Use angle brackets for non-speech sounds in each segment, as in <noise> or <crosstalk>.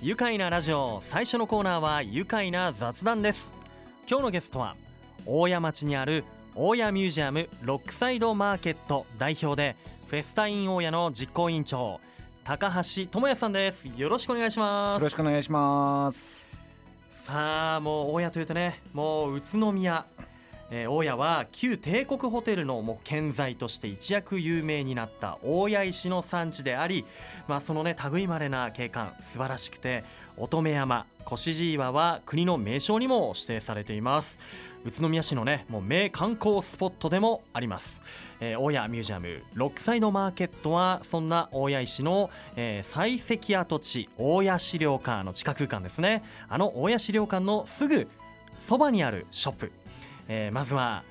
愉快なラジオ最初のコーナーは愉快な雑談です。今日のゲストは大谷町にある大谷ミュージアムロックサイドマーケット代表でフェスタイン大谷の実行委員長高橋智也さんです。よろしくお願いします。よろしくお願いします。さあもう大谷というとねもう宇都宮えー、大谷は旧帝国ホテルのもう建材として一躍有名になった大谷石の産地であり、まあ、そのね類まれな景観素晴らしくて乙女山越路岩は国の名勝にも指定されています。宇都宮市のねもう名観光スポットでもあります、えー、大谷ミュージアムロックサイドマーケットはそんな大谷石の、えー、採石跡地大谷資料館の地下空間ですね。あの大谷資料館のすぐそばにあるショップ。えー、まずは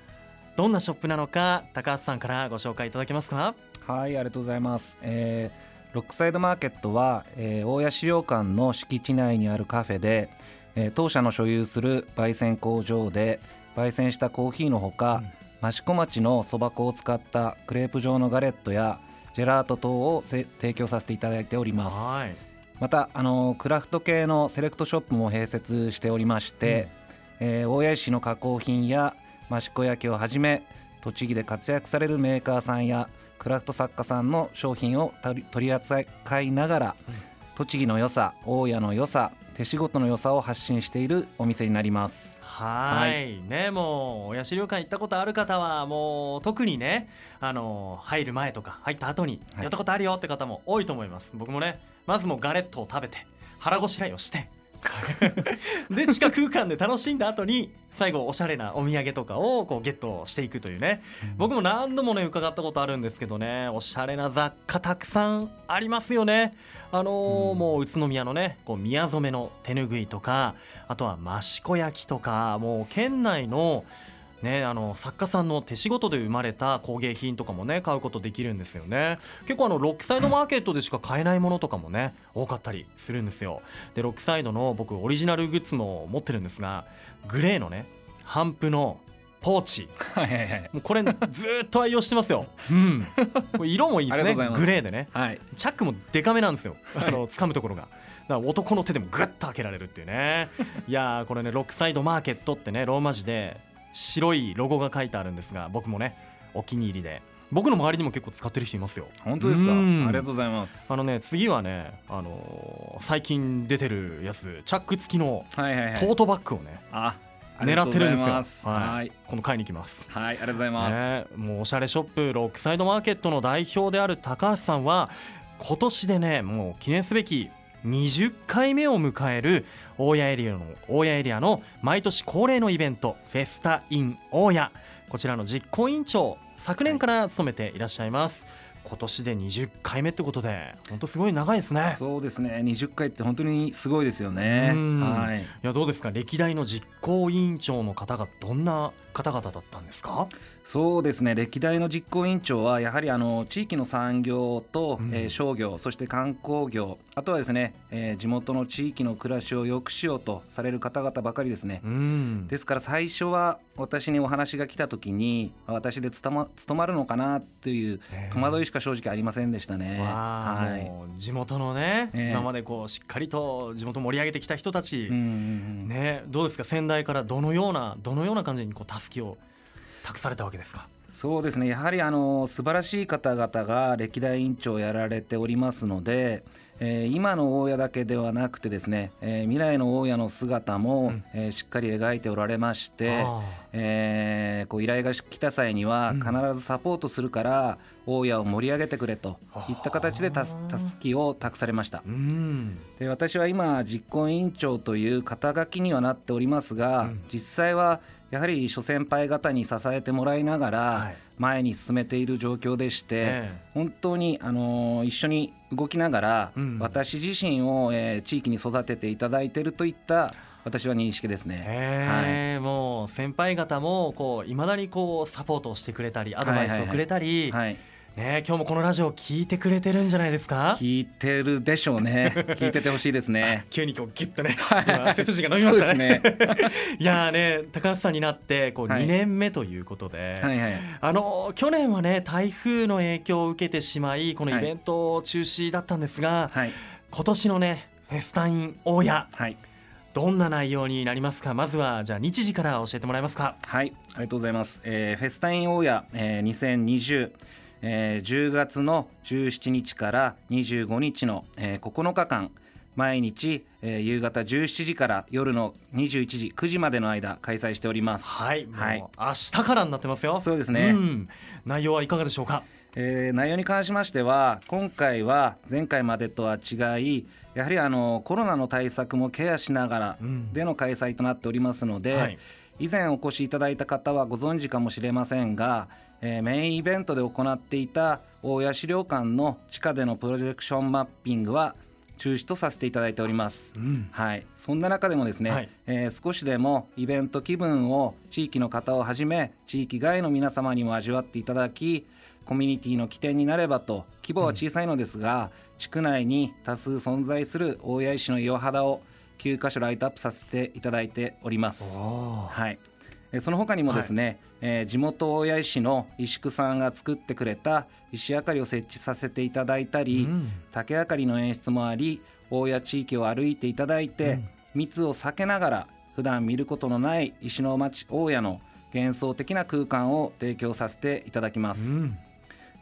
どんなショップなのか高橋さんからご紹介いただけますか？はいありがとうございます、えー、ロックサイドマーケットは、えー、大谷資料館の敷地内にあるカフェで、えー、当社の所有する焙煎工場で焙煎したコーヒーのほか、うん、益子町のそば粉を使ったクレープ状のガレットやジェラート等を提供させていただいております、はい、またあのクラフト系のセレクトショップも併設しておりまして、えー、大谷石の加工品や益子焼をはじめ栃木で活躍されるメーカーさんやクラフト作家さんの商品を取り扱いながら、うん、栃木の良さ大谷の良さ手仕事の良さを発信しているお店になります。はい。ねもう親資料館行ったことある方はもう特にねあの入る前とか入った後にやったことあるよって方も多いと思います、はい、僕もねまずもうガレットを食べて腹ごしらえをしてで地下空間で楽しんだ後に最後おしゃれなお土産とかをこうゲットしていくというね、僕も何度もね伺ったことあるんですけどね。おしゃれな雑貨たくさんありますよね。あのー、もう宇都宮のねこう宮染めの手ぬぐいとかあとは益子焼とかもう県内のね、あの作家さんの手仕事で生まれた工芸品とかもね買うことできるんですよね。結構あのロックサイドマーケットでしか買えないものとかもね多かったりするんですよ。でロックサイドの僕オリジナルグッズも持ってるんですがグレーのね帆布のポーチ、はいはいはい、もうこれずっと愛用してますよ、うん、これ色もいいですね。グレーでね、はい、チャックもデカめなんですよ。あの掴むところが。男の手でもグッと開けられるっていうね。いやこれねロックサイドマーケットってねローマ字で白いロゴが書いてあるんですが僕もねお気に入りで。僕の周りにも結構使ってる人いますよ。本当ですか？ありがとうございます。あのね次はねあのー、最近出てるやつチャック付きのトートバッグをね、はいはいはい、狙ってるんですよ。はい、この買いに行きます。はいありがとうございます、ね、もうおしゃれショップロックサイドマーケットの代表である高橋さんは今年でねもう記念すべき20回目を迎える大谷エリアの大谷エリアの毎年恒例のイベントフェスタイン大谷。こちらの実行委員長昨年から務めていらっしゃいます、今年で20回目ってことで本当すごい長いですね。そうですね。20回って本当にすごいですよね。はい。いやどうですか？歴代の実行委員長の方がどんな方々だったんですか？そうですね。歴代の実行委員長はやはりあの地域の産業と、うん、えー、商業そして観光業あとはですね、えー、地元の地域の暮らしを良くしようとされる方々ばかりですね、うん、ですから最初は私にお話が来た時に私で務ま務まるのかなという戸惑いしか正直ありませんでしたね、はい、地元のね、えー、今までこうしっかりと地元盛り上げてきた人たち、うんうんうん、ね、どうですか？先代からどのようなどのような感じにこう助きを託されたわけですか？そうですね。やはりあの素晴らしい方々が歴代委員長をやられておりますので、えー、今の大家だけではなくてですね、えー、未来の大家の姿も、うん、えー、しっかり描いておられまして、えー、こう依頼が来た際には必ずサポートするから、うん、大家を盛り上げてくれといった形でたすきを託されました、うん、で私は今実行委員長という肩書きにはなっておりますが、実際はやはり諸先輩方に支えてもらいながら前に進めている状況でして、本当にあの一緒に動きながら、私自身を、え地域に育てていただいているといった私は認識ですね。はい、もう先輩方もこう未だにこうサポートをしてくれたりアドバイスをくれたり。はいはいはいね今日もこのラジオ聞いてくれてるんじゃないですか？聞いてるでしょうね。<laughs> 聞いててほしいですね。急にこうギュッとね背筋が伸びましたね。いやね高橋さんになってこう2年目ということで、はいはい。はい、あの去年はね台風の影響を受けてしまいこのイベント中止だったんですが、はい、今年のねフェスタイン大家はい。どんな内容になりますか？まずはじゃあ日時から教えてもらえますか？はいありがとうございます、えーフェスタイン大家、えー2020えー10月の17日から25日の、えー9日間毎日、えー夕方17時から夜の21時9時までの間開催しております。はい、はい。明日からになってますよ。そうですね。ん。内容はいかがでしょうか？えー内容に関しましては今回は前回までとは違いやはりあのコロナの対策もケアしながらうん。での開催となっておりますので、はい。以前お越しいただいた方はご存知かもしれませんが、えーメインイベントで行っていた大谷資料館の地下でのプロジェクションマッピングは中止とさせていただいております。うん。はい、そんな中でもですね、はい。えー少しでもイベント気分を地域の方をはじめ地域外の皆様にも味わっていただきコミュニティの起点になればと規模は小さいのですが、地区内に多数存在する大谷石の岩肌を9カ所ライトアップさせていただいております。はい、えーその他にもですね、えー地元大谷石の石工さんが作ってくれた石明かりを設置させていただいたり、うん。竹明かりの演出もあり大谷地域を歩いていただいて、うん。密を避けながら普段見ることのない石の町大谷の幻想的な空間を提供させていただきます。うん。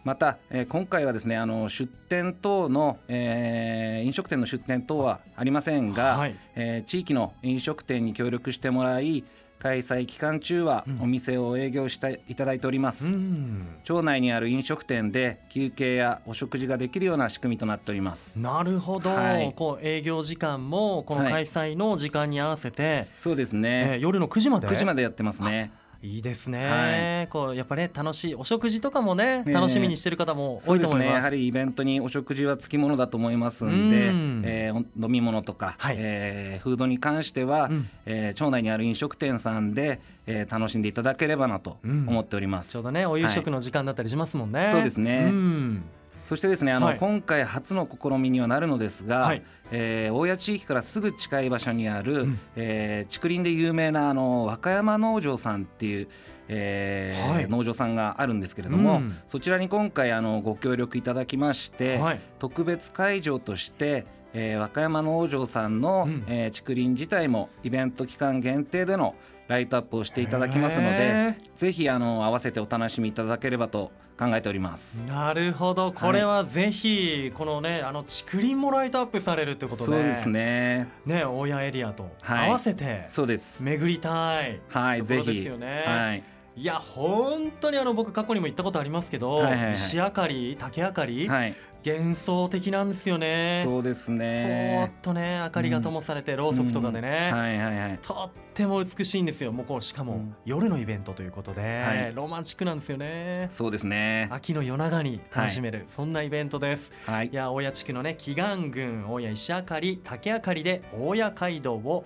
また、えー今回はですねあの出店等の、えー飲食店の出店等はありませんが、はい。えー地域の飲食店に協力してもらい開催期間中はうん。お店を営業していただいております、うん。町内にある飲食店で休憩やお食事ができるような仕組みとなっております。なるほど、はい。こう営業時間もこの開催の時間に合わせて、そうですえーね、夜の9時まで？9時までやってますねいいですね、こうやっぱね楽しいお食事とかもねね楽しみにしてる方もそうですね多いと思います。やはりイベントにお食事はつきものだと思いますんで、うん。えーお飲み物とか、はい。えーフードに関しては、うん。えー町内にある飲食店さんで、えー楽しんでいただければなとうん。思っております、ちょうどねお夕食はいの時間だったりしますもんね、そうですね。うんそしてですねあの、はい。今回初の試みにはなるのですが、はい。えー大谷地域からすぐ近い場所にある、うん。えー竹林で有名なあの和歌山農場さんっていう、えーはい。農場さんがあるんですけれども、うん。そちらに今回あのご協力いただきまして、はい。特別会場として、えー和歌山農場さんの、うん。えー竹林自体もイベント期間限定でのライトアップをしていただきますのへでぜひあの合わせてお楽しみいただければと考えております。なるほど。これはぜひこのねあの竹林もライトアップされるってことで。そうですね。ね大谷エリアと。はい。合わせてそうです。巡りたいはいぜひ。はい。いや本当にあの僕過去にも行ったことありますけど、はいはいはい。石明かり竹明かり、はい幻想的なんですよね。そうですぽーっねとね明かりが灯されて、ろうそくとかでね、うん。はいはいはい。とっても美しいんですよ。もうこうしかもうん。夜のイベントということで、はい。ロマンチックなんですよね。そうですね。秋の夜長に楽しめる、そんなイベントです。はい。いや大谷地区のね祈願群大谷石明かり竹明かりで大谷街道を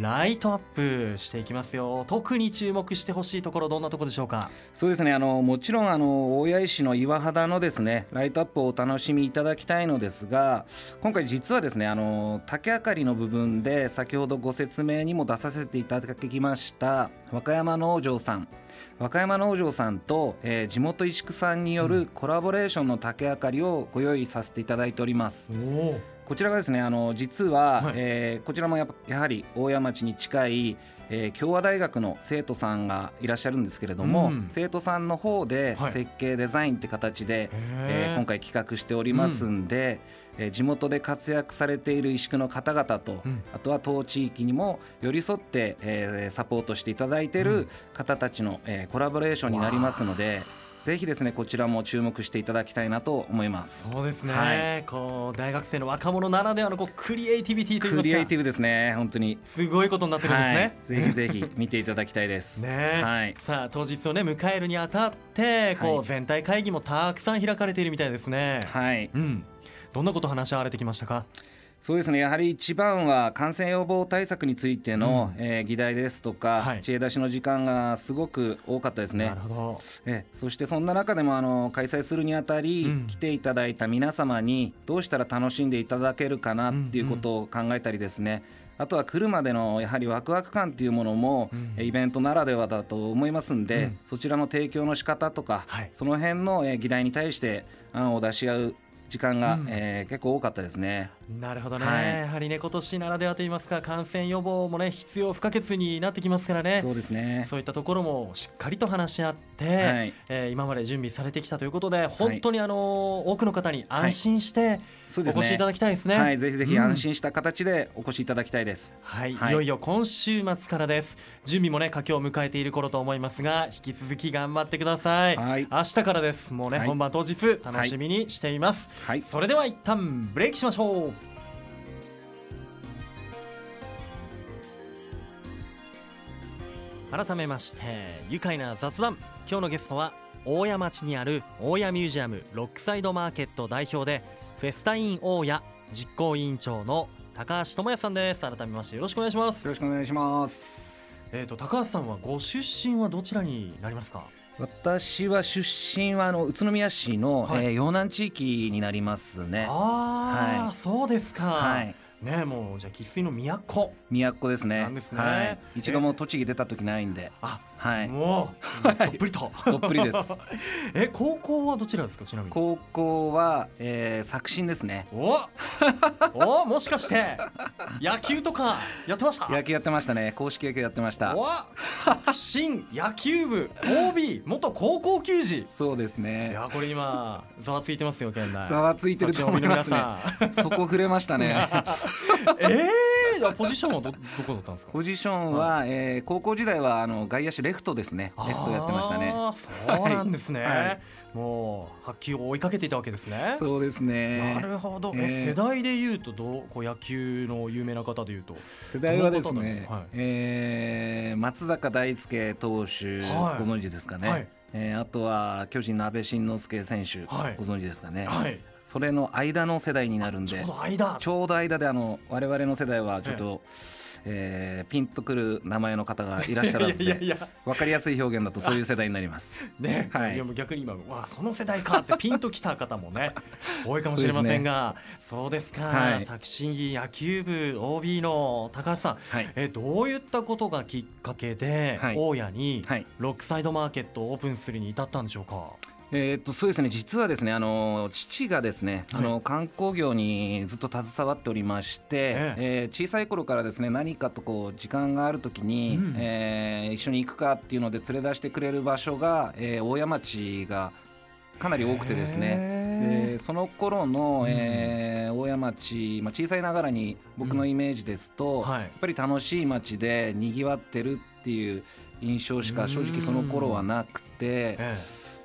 ライトアップしていきますよ。特に注目してほしいところどんなところでしょうか？そうですね。あのもちろんあの大谷石の岩肌のですねライトアップをお楽しみいただきたいのですが今回実はですねあの竹明かりの部分で先ほどご説明にも出させていただきました和歌山農場さん。和歌山農場さんと、えー地元石工さんによるコラボレーションの竹明かりをご用意させていただいております。こちらがですねあの実は、はい。えーこちらもやっぱやはり大谷町に近い、えー共和大学の生徒さんがいらっしゃるんですけれども、うん。生徒さんの方ではい。設計デザインって形で、えー今回回企画しておりますんで、えー地元で活躍されている石工の方々と、うん。あとは当地域にも寄り添って、えーサポートしていただいている方たちの、えーコラボレーションになりますのでぜひですねこちらも注目していただきたいなと思います。そうですね、はい。こう大学生の若者ならではのこうクリエイティビティといいますか。クリエイティブですね本当に。すごいことになってるんですね。はい、ぜひぜひ見ていただきたいです。<laughs> ね。はい。さあ当日をね迎えるにあたってこう、はい。全体会議もたくさん開かれているみたいですね。はい、うん、どんなこと話し合われてきましたか？そうですね。やはり一番は感染予防対策についての、うん。えー議題ですとか、はい。知恵出しの時間がすごく多かったですね。なる。ほど。えそしてそんな中でもあの開催するにあたり、うん。来ていただいた皆様にどうしたら楽しんでいただけるかなっていうことを考えたりですね、あとは来るまでのやはりワクワク感っていうものも、うん。えイベントならではだと思いますんで、うん。そちらの提供の仕方とか、はい。その辺のえ議題に対して案を出し合う時間が、うんえー結構多かったですね。なるほどね、はい。やはりね今年ならではといいますか感染予防もね必要不可欠になってきますからね。そうですね。そういったところもしっかりと話し合って、はい。えー今まで準備されてきたということで本当にあの多くの方に安心して。お越しいただきたいですね。はい、ぜひぜひうん。安心した形でお越しいただきたいです。はい、はい。いよいよ今週末からです。準備もね佳境を迎えている頃と思いますが引き続き頑張ってください、はい。明日からです。もうね、はい。本番当日楽しみにしています、はい。それでは一旦ブレイクしましょう改めまして愉快な雑談。今日のゲストは大谷町にある大谷ミュージアムロックサイドマーケット代表でフェスタイン大谷実行委員長の高橋智也さんです。改めましてよろしくお願いします。よろしくお願いします。えー、と高橋さんはご出身はどちらになりますか？私は出身はあの宇都宮市の、はい。えー、洋南地域になりますね。ああ、はい。そうですか、はい。ねもうじゃあ生粋の都都ですね。ねはい。一度も栃木出た時ないんで。あ、はい。もうどっぷりとどっぷりです。<laughs> え高校はどちらですかちなみに？高校は、えー、作新ですね。おおもしかして野球とかやってました？野球やってましたね。公式野球やってました。お新野球部 OB 元高校球児そうですいね。やこれ今ざわついてますよ県内ざわついてると思いますね。ねそこ触れましたね。<laughs> え <laughs> えー、ポジションはどどこだったんですか？ポジションは、えー、高校時代はあの外野手レフトですね。レフトやってましたね。そうなんですね、はい。もう発球を追いかけていたわけですね。そうですね。なるほど、ええー。世代でいうとどうこう野球の有名な方でいうと。世代はですねか？はい、えー松坂大輔投手、はい。ご存知ですかね、はい。えーあとは巨人の阿部慎之助選手、はい。ご存知ですかね、はいそれの間の世代になるんでちょうど間。ちょうど間であの我々の世代はちょっと、えーピンとくる名前の方がいらっしゃらずで分かりやすい表現だとそういう世代になります。ね、はい。いやもう逆に今わあその世代かってピンときた方もね <laughs> 多いかもしれませんがそうですか、はい。作新野球部 OB の高橋さん、はい。えどういったことがきっかけで、はい。大家にはい。ロックサイドマーケットをオープンするに至ったんでしょうか？えーっとそうですね。実はですねあの父がですね、はい。あの観光業にずっと携わっておりまして、ええ。ー小さい頃からですね何かとこう時間がある時に、うん。えー一緒に行くかっていうので連れ出してくれる場所が、えー大谷町がかなり多くてですね。ねでその頃の、うんえー大谷町、まあ、小さいながらに僕のイメージですと、はい。やっぱり楽しい町でにぎわってるっていう印象しか正直その頃はなくて。え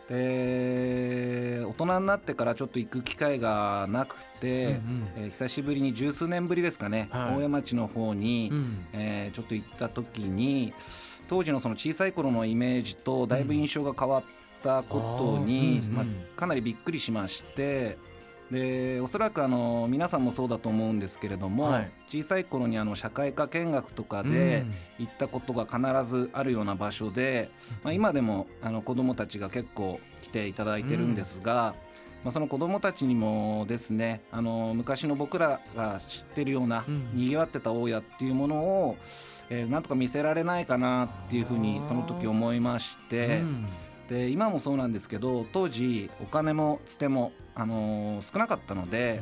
で大人になってからちょっと行く機会がなくて、えうん。えー久しぶりに十数年ぶりですかね、はい。大谷町の方に、うん。うんえーちょっと行った時に当時のその小さい頃のイメージとだいぶ印象が変わったことに、うん。まあ、かなりびっくりしまして。でおそらくあの皆さんもそうだと思うんですけれども、はい。小さい頃にあの社会科見学とかで行ったことが必ずあるような場所で、まあ、今でもあの子どもたちが結構来ていただいてるんですが、まあ、その子どもたちにもですねあの昔の僕らが知ってるようなうん。にぎわってた大家っていうものを、えーなんとか見せられないかなっていうふうにその時思いまして。うんで今もそうなんですけど当時お金もつても、あのー少なかったので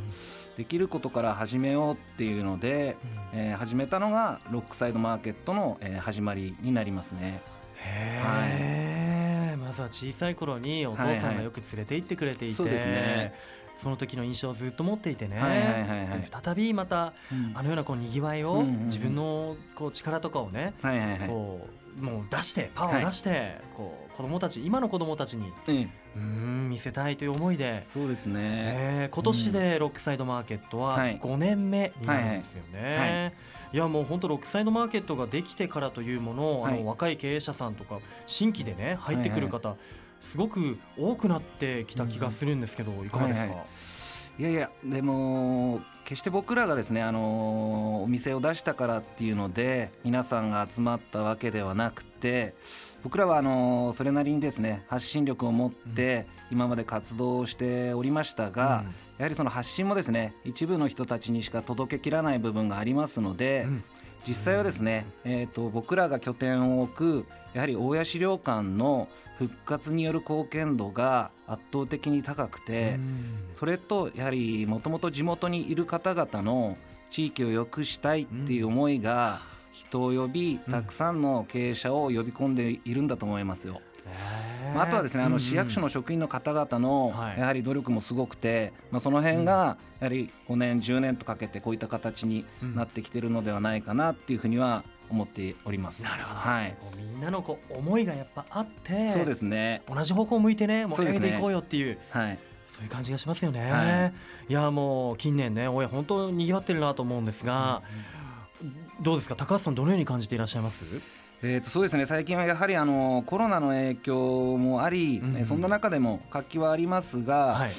できることから始めようっていうので、えー始めたのがロックサイドマーケットの、えー始まりになりますね。へえ、まずは小さい頃にお父さんがよく連れて行ってくれていて、そうですね。その時の印象をずっと持っていてね、はいはいはいはい。で再びまたあのようなこうにぎわいを、うんうんうん。自分のこう力とかをね、はいはいはい。こうもう出してパワーを出して、こう子供たち今の子供たちにええうーん見せたいという思いで、そうですね。えー今年でロックサイドマーケットははい。5年目になるんですよね。はい。はい。い。やもう本当ロックサイドマーケットができてからというものはい。の若い経営者さんとか新規でね入ってくる方、すごく多くなってきた気がするんですけど、いかがですか、はい。はいいやいやでも決して僕らがですねあのお店を出したからっていうので皆さんが集まったわけではなくて僕らはあのそれなりにですね発信力を持って今まで活動しておりましたが、やはりその発信もですね一部の人たちにしか届けきらない部分がありますので、うん実際はですね、えー、と僕らが拠点を置くやはり大谷資料館の復活による貢献度が圧倒的に高くてそれとやはりもともと地元にいる方々の地域を良くしたいっていう思いが人を呼びたくさんの経営者を呼び込んでいるんだと思いますよ。まあ、あとはですねあの市役所の職員の方々のやはり努力もすごくて、まあ、その辺がやはり5年10年とかけてこういった形になってきてるのではないかなっていうふうには思っております。なるほど。はい。みんなのこう思いがやっぱあって、そうですね。同じ方向を向いてね、盛り上げていこうよっていう。はい。そういう感じがしますよね。はい、いやもう近年ね、親本当に賑わってるなと思うんですが、うん、どうですか？高橋さんどのように感じていらっしゃいます？えー、とそうですね。最近はやはりあのコロナの影響もあり、うんうん、そんな中でも活気はありますが、はい、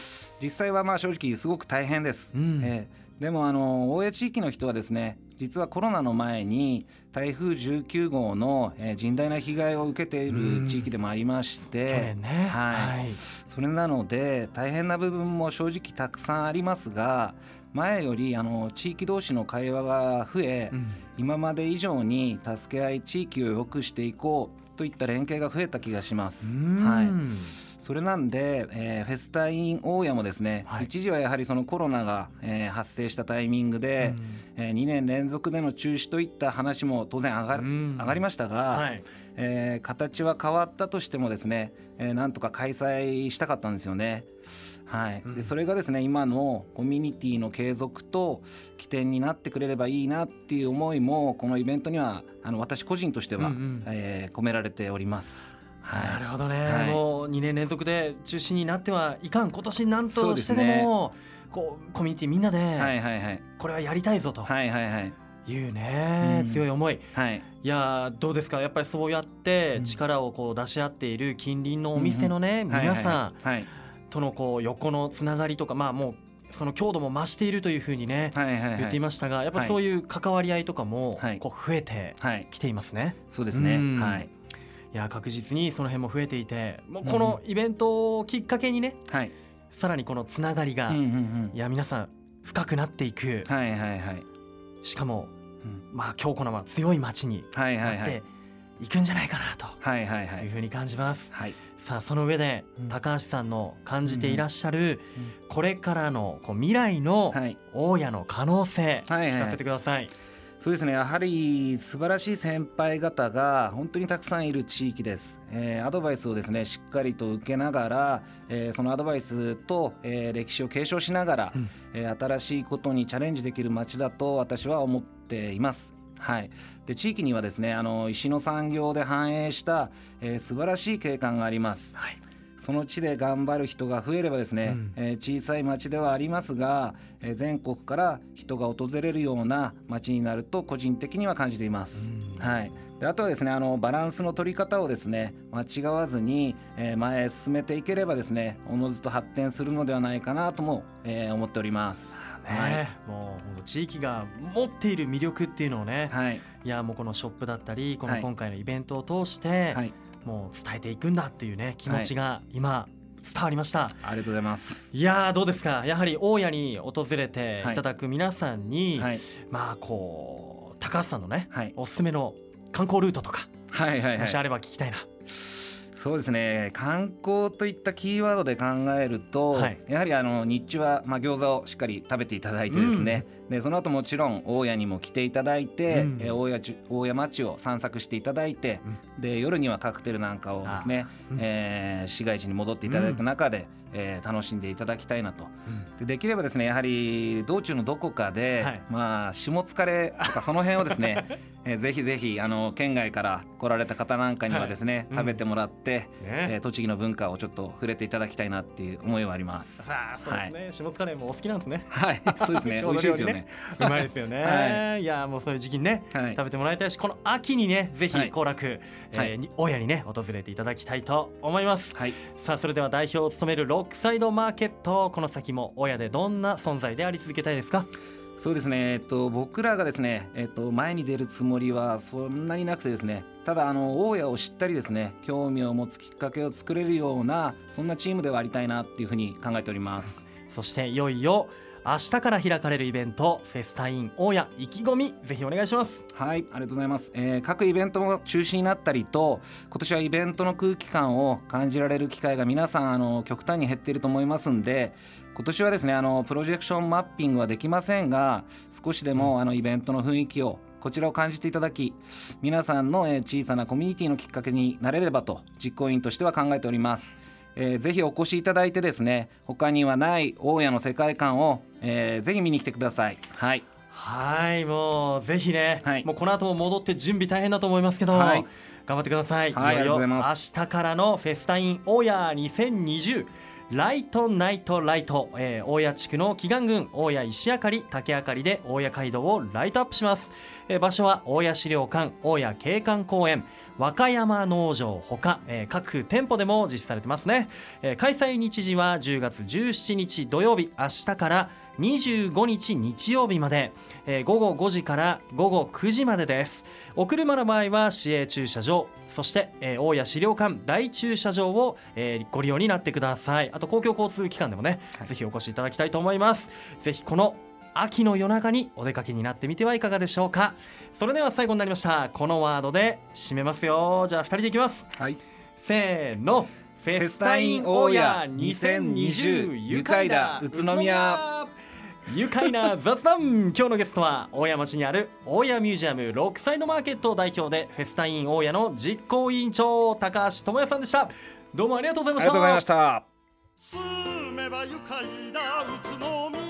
実際はまあ正直すごく大変です。うん、えー、でもあの大江地域の人はですね実はコロナの前に台風19号の、えー、甚大な被害を受けている地域でもありまして、ね、はい、はい、それなので大変な部分も正直たくさんありますが前よりあの地域同士の会話が増え、うん、今まで以上に助け合い地域を良くしていこうといった連携が増えた気がします。はい。それなんで、えー、フェスタイン大家もですね、はい、一時はやはりそのコロナが、えー、発生したタイミングで、うん、えー、2年連続での中止といった話も当然上が上がりましたが、はい、えー、形は変わったとしてもですね、えー、なんとか開催したかったんですよね。はい、でそれがですね今のコミュニティの継続と起点になってくれればいいなっていう思いもこのイベントにはあの私個人としては、うんうん、えー、込められております。はい、なるほどね、はい、もう2年連続で中止になってはいかん。今年なんとしてでもこうコミュニティみんなで、はいはいはい、これはやりたいぞと。はいはいはい。いうね、うん、強い思い、はい、いやどうですか？やっぱりそうやって力をこう出し合っている近隣のお店のね、うん、皆さん、はいはいはいとのこう横のつながりとかまあもうその強度も増しているというふうにね、はいはいはい、言っていましたがやっぱそういう関わり合いとかもこう増えてきていますね。はい、そうですね、はい。いや確実にその辺も増えていてもうこのイベントをきっかけにね、はい、さらにこのつながりが、うんうんうん、いや皆さん深くなっていく、はいはいはい、しかも、うん、まあ強固なまあ強い街になっていくんじゃないかなというふうに感じます。はい、さあその上で高橋さんの感じていらっしゃるこれからのこう未来の大家の可能性聞かせてください。そうですね。やはり素晴らしい先輩方が本当にたくさんいる地域です、えー、アドバイスをですねしっかりと受けながら、えー、そのアドバイスと、えー、歴史を継承しながら、うん、えー、新しいことにチャレンジできる街だと私は思っていますはい、で地域にはですねあの石の産業で繁栄した、えー、素晴らしい景観があります。はい。その地で頑張る人が増えればですね、うん、えー、小さい町ではありますが、えー、全国から人が訪れるような町になると個人的には感じています。うん、はいであとはですねあのバランスの取り方をですね間違わずに、えー、前へ進めていければですねおのずと発展するのではないかなとも、えー、思っております。ね、はい、もう地域が持っている魅力っていうのをね、はい、いやもうこのショップだったりこの今回のイベントを通して、はい、もう伝えていくんだっていうね気持ちが今、伝わりました。ありがとうございます。いやどうですか？やはり大家に訪れていただく皆さんに、はい、まあこう高橋さんのね、はい、おすすめの観光ルートとか、はいはいはい、もしあれば聞きたいな。そうですね。観光といったキーワードで考えると、はい、やはりあの日中はまあ餃子をしっかり食べていただいてですね、うん、でその後もちろん大家にも来ていただいて、うん、え大家大家町を散策していただいて、うん、で夜にはカクテルなんかをですね、うん、えー、市街地に戻っていただく中で、えー、楽しんでいただきたいなと、でできればですねやはり道中のどこかで、はい、まあ下疲れとかその辺をですね <laughs> えー、ぜひぜひあの県外から来られた方なんかにはですね、はい。食べてもらって、ね。えー、栃木の文化をちょっと触れていただきたいなっていう思いはあります。さあそうですね、はい、下疲れもお好きなんですね。はい。そうですね。<laughs> 美味しいですよね。うまいですよね。はい、いやもうそういう時期にね、はい、食べてもらいたいしこの秋にねぜひ行楽、はい。えー、大家にね訪れていただきたいと思います。はい、さあそれでは代表を務めるロックサイドマーケットこの先も大家でどんな存在であり続けたいですか？そうですね、えっと、僕らがですね、えっと、前に出るつもりはそんなになくてですね。ただあの大家を知ったりですね興味を持つきっかけを作れるようなそんなチームではありたいなっていうふうに考えております。そしていよいよ明日から開かれるイベントフェスタイン大家意気込みぜひお願いします。はいありがとうございます、えー各イベントも中止になったりと今年はイベントの空気感を感じられる機会が皆さんあの極端に減っていると思いますんで今年はですねあのプロジェクションマッピングはできませんが少しでもあのイベントの雰囲気をこちらを感じていただき皆さんの、えー小さなコミュニティのきっかけになれればと実行委員としては考えております。えーぜひお越しいただいてですね他にはない大家の世界観を、えーぜひ見に来てください。はい。はいもうぜひね、はい。もうこの後も戻って準備大変だと思いますけど、はい。頑張ってください、はいいよいよありがとうございます。明日からのフェスタイン大家2020ライトナイトライト、えー、大谷地区の祈願郡大谷石明かり竹明かりで大谷街道をライトアップします、えー場所は大谷資料館大谷景観公園和歌山農場ほか、えー各店舗でも実施されてますね、えー開催日時は10月17日土曜日明日から25日日曜日まで、えー午後5時から午後9時までです。お車の場合は市営駐車場そして、えー大谷資料館大駐車場を、えーご利用になってください。あと公共交通機関でもね、はい。ぜひお越しいただきたいと思います。ぜひこの秋の夜長にお出かけになってみてはいかがでしょうか。それでは最後になりました。このワードで締めますよ。じゃあ2人でいきます。はい。せーの。フェスタイン大家2020愉快だ。宇都宮。愉快な雑談。<laughs> 今日のゲストは大谷町にある大谷ミュージアムロックサイドマーケット代表でフェスタイン大家の実行委員長高橋智也さんでした。どうもありがとうございました。ありがとうございました。住めば愉快な宇都宮